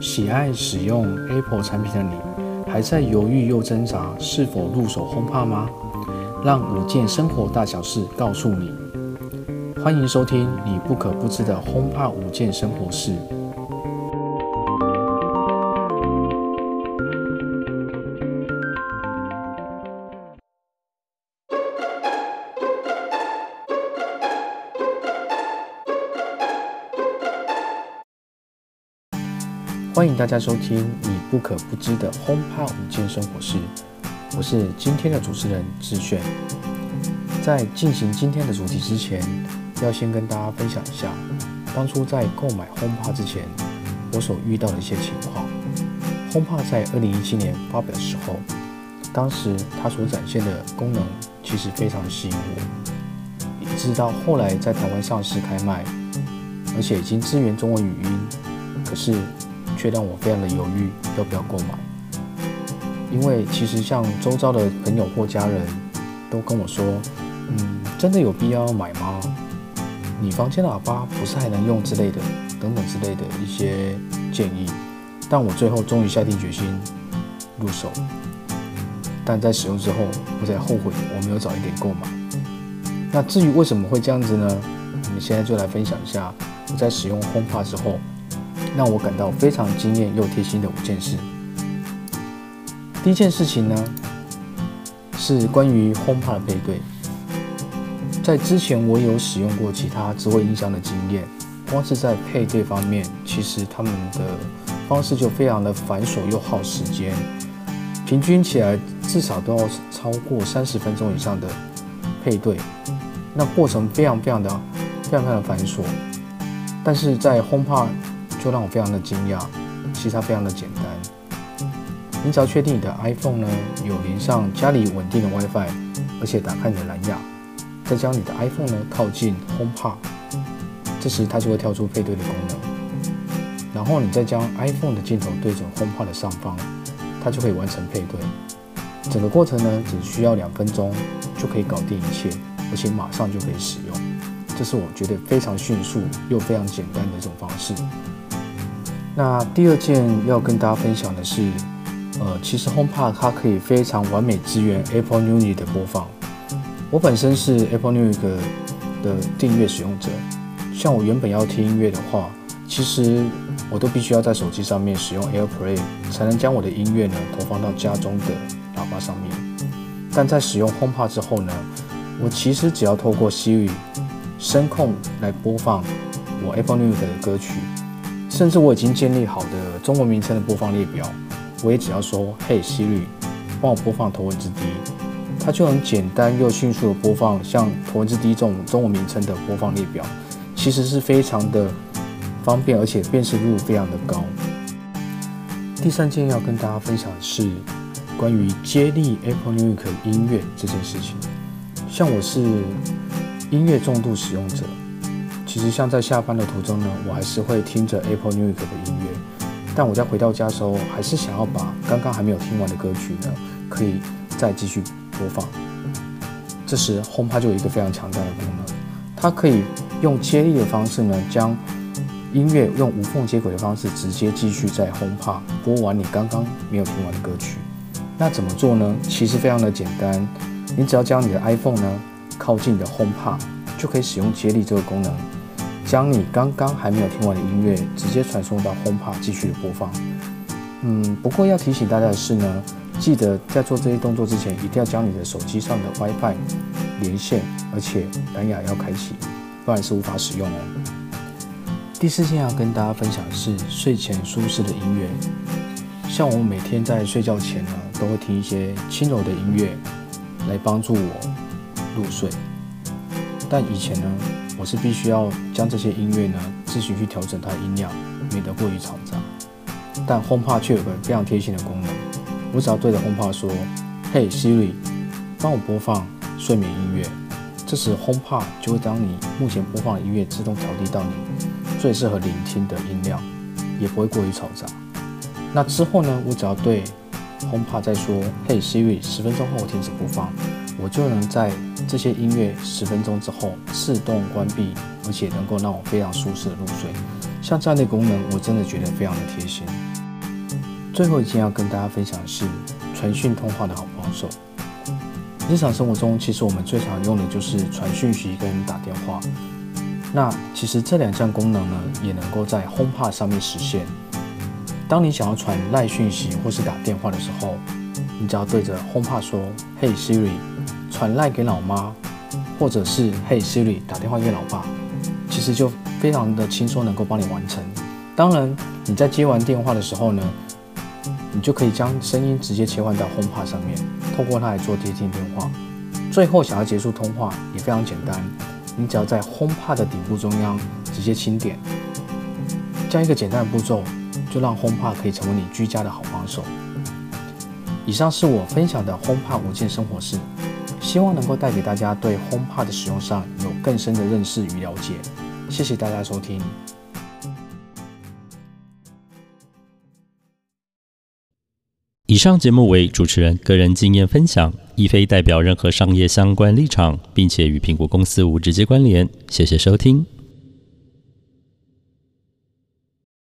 喜爱使用 Apple 产品的你，还在犹豫又挣扎是否入手 HomePod 吗？让五件生活大小事告诉你。欢迎收听你不可不知的 HomePod 五件生活事。欢迎大家收听你不可不知的 HomePod 五件生活事，我是今天的主持人志炫。在进行今天的主题之前，要先跟大家分享一下，当初在购买 HomePod 之前，我所遇到的一些情况。HomePod 在二零一七年发表的时候，当时它所展现的功能其实非常的吸引我，一直到后来在台湾上市开卖，而且已经支援中文语音，可是。却让我非常的犹豫要不要购买，因为其实像周遭的朋友或家人都跟我说，嗯，真的有必要买吗？你房间的喇叭不是还能用之类的，等等之类的一些建议，但我最后终于下定决心入手，但在使用之后，我才后悔我没有早一点购买。那至于为什么会这样子呢？我们现在就来分享一下我在使用轰趴之后。让我感到非常惊艳又贴心的五件事。第一件事情呢，是关于 HomePod 的配对。在之前我有使用过其他智慧音箱的经验，光是在配对方面，其实他们的方式就非常的繁琐又耗时间，平均起来至少都要超过三十分钟以上的配对，那过程非常非常的非常非常的繁琐。但是在 HomePod 就让我非常的惊讶，其实它非常的简单。你只要确定你的 iPhone 呢有连上家里稳定的 WiFi，而且打开你的蓝牙，再将你的 iPhone 呢靠近 HomePod，这时它就会跳出配对的功能。然后你再将 iPhone 的镜头对准 HomePod 的上方，它就可以完成配对。整个过程呢只需要两分钟就可以搞定一切，而且马上就可以使用。这是我觉得非常迅速又非常简单的一种方式。那第二件要跟大家分享的是，呃，其实 HomePod 它可以非常完美支援 Apple Music 的播放。我本身是 Apple Music 的订阅使用者，像我原本要听音乐的话，其实我都必须要在手机上面使用 AirPlay 才能将我的音乐呢投放到家中的喇叭上面。但在使用 HomePod 之后呢，我其实只要透过 Siri 声控来播放我 Apple Music 的歌曲。甚至我已经建立好的中文名称的播放列表，我也只要说“嘿，Siri，帮我播放《头文字 D》”，它就能简单又迅速的播放像《头文字 D》这种中文名称的播放列表，其实是非常的方便，而且辨识度非常的高。第三件要跟大家分享的是关于接力 Apple Music 音乐这件事情。像我是音乐重度使用者。其实像在下班的途中呢，我还是会听着 Apple Music 的音乐。但我在回到家的时候，还是想要把刚刚还没有听完的歌曲呢，可以再继续播放。这时 HomePod 就有一个非常强大的功能，它可以用接力的方式呢，将音乐用无缝接轨的方式直接继续在 HomePod 播完你刚刚没有听完的歌曲。那怎么做呢？其实非常的简单，你只要将你的 iPhone 呢靠近你的 HomePod，就可以使用接力这个功能。将你刚刚还没有听完的音乐直接传送到 HomePod 继续播放。嗯，不过要提醒大家的是呢，记得在做这些动作之前，一定要将你的手机上的 WiFi 连线，而且蓝牙要开启，不然是无法使用哦。第四件要跟大家分享的是睡前舒适的音乐。像我每天在睡觉前呢，都会听一些轻柔的音乐来帮助我入睡。但以前呢，我是必须要将这些音乐呢自行去调整它的音量，免得过于嘈杂。但 HomePod 却有个非常贴心的功能，我只要对着 HomePod 说：“嘿，Siri，帮我播放睡眠音乐。”这时 HomePod 就会将你目前播放的音乐自动调低到你最适合聆听的音量，也不会过于嘈杂。那之后呢，我只要对 HomePod 再说：“嘿，Siri，十分钟后停止播放。”我就能在这些音乐十分钟之后自动关闭，而且能够让我非常舒适的入睡。像这样的功能，我真的觉得非常的贴心。最后一件要跟大家分享的是传讯通话的好帮手。日常生活中，其实我们最常用的就是传讯息跟打电话。那其实这两项功能呢，也能够在 HomePod 上面实现。当你想要传赖讯息或是打电话的时候，你只要对着 HomePod 说：“Hey Siri，传赖给老妈。”或者是 “Hey Siri，打电话给老爸”，其实就非常的轻松，能够帮你完成。当然，你在接完电话的时候呢，你就可以将声音直接切换到 HomePod 上面，透过它来做接听电话。最后想要结束通话也非常简单，你只要在 HomePod 的顶部中央直接轻点，这样一个简单的步骤，就让 HomePod 可以成为你居家的好帮手。以上是我分享的 HomePod 无键生活室。希望能够带给大家对 HomePod 的使用上有更深的认识与了解。谢谢大家收听。以上节目为主持人个人经验分享，亦非代表任何商业相关立场，并且与苹果公司无直接关联。谢谢收听。